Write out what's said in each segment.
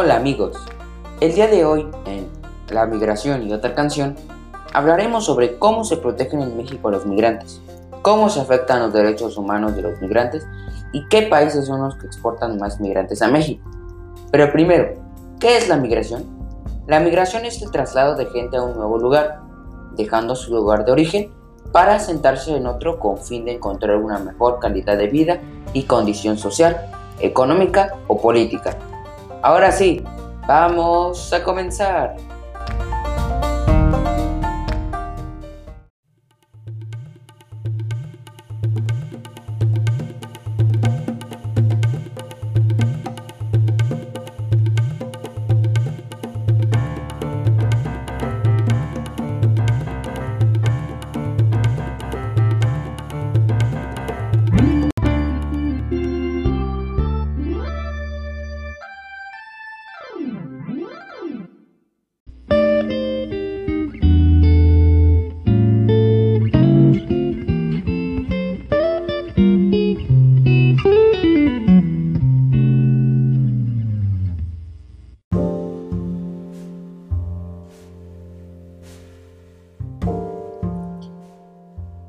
Hola amigos, el día de hoy en La migración y otra canción hablaremos sobre cómo se protegen en México a los migrantes, cómo se afectan los derechos humanos de los migrantes y qué países son los que exportan más migrantes a México. Pero primero, ¿qué es la migración? La migración es el traslado de gente a un nuevo lugar, dejando su lugar de origen para asentarse en otro con fin de encontrar una mejor calidad de vida y condición social, económica o política. Ahora sí, vamos a comenzar.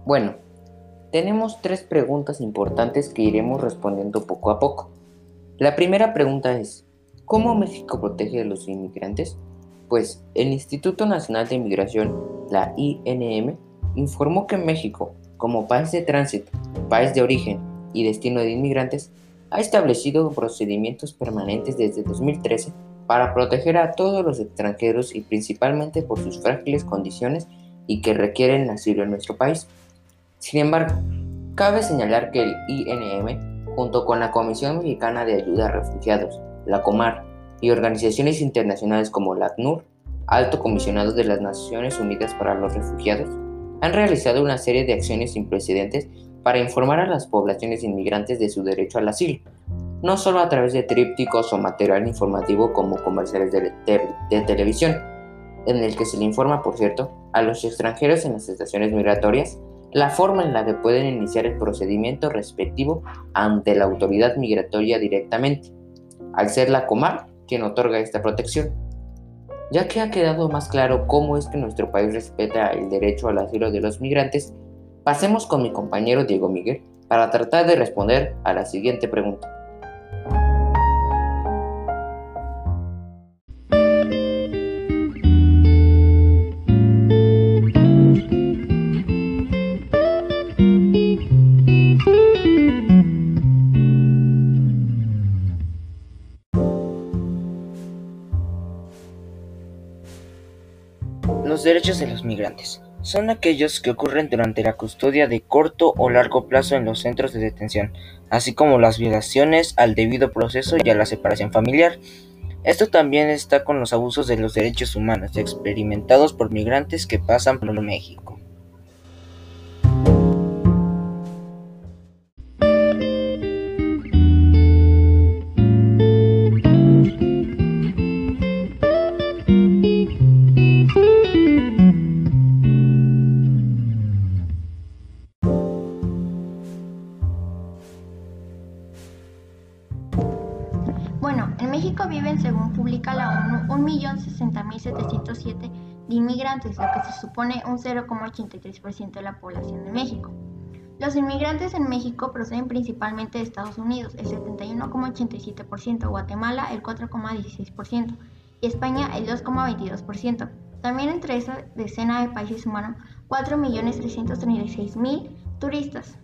Bueno, tenemos tres preguntas importantes que iremos respondiendo poco a poco. La primera pregunta es, ¿cómo México protege a los inmigrantes? Pues el Instituto Nacional de Inmigración, la INM, informó que México, como país de tránsito, país de origen y destino de inmigrantes, ha establecido procedimientos permanentes desde 2013 para proteger a todos los extranjeros y principalmente por sus frágiles condiciones y que requieren asilo en nuestro país. Sin embargo, cabe señalar que el INM, junto con la Comisión Mexicana de Ayuda a Refugiados, la Comar y organizaciones internacionales como la ACNUR, Alto Comisionado de las Naciones Unidas para los Refugiados, han realizado una serie de acciones sin precedentes para informar a las poblaciones inmigrantes de su derecho al asilo, no solo a través de trípticos o material informativo como comerciales de, de televisión, en el que se le informa, por cierto, a los extranjeros en las estaciones migratorias la forma en la que pueden iniciar el procedimiento respectivo ante la autoridad migratoria directamente, al ser la Comar quien otorga esta protección. Ya que ha quedado más claro cómo es que nuestro país respeta el derecho al asilo de los migrantes, pasemos con mi compañero Diego Miguel para tratar de responder a la siguiente pregunta. Los derechos de los migrantes son aquellos que ocurren durante la custodia de corto o largo plazo en los centros de detención, así como las violaciones al debido proceso y a la separación familiar. Esto también está con los abusos de los derechos humanos experimentados por migrantes que pasan por México. México viven, según publica la ONU, 1.060.707 de inmigrantes, lo que se supone un 0,83% de la población de México. Los inmigrantes en México proceden principalmente de Estados Unidos, el 71,87%, Guatemala el 4,16% y España el 2,22%. También entre esa decena de países sumaron 4.336.000 turistas.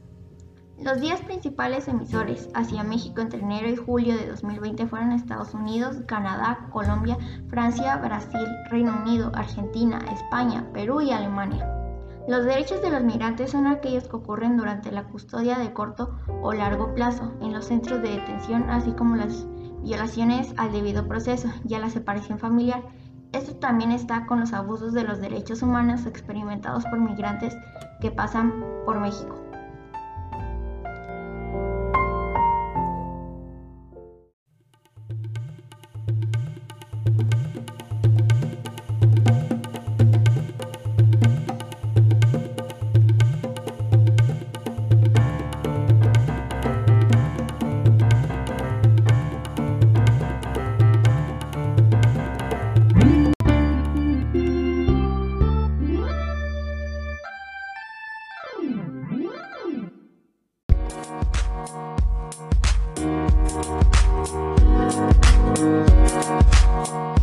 Los días principales emisores hacia México entre enero y julio de 2020 fueron Estados Unidos, Canadá, Colombia, Francia, Brasil, Reino Unido, Argentina, España, Perú y Alemania. Los derechos de los migrantes son aquellos que ocurren durante la custodia de corto o largo plazo en los centros de detención, así como las violaciones al debido proceso y a la separación familiar. Esto también está con los abusos de los derechos humanos experimentados por migrantes que pasan por México. Thank you.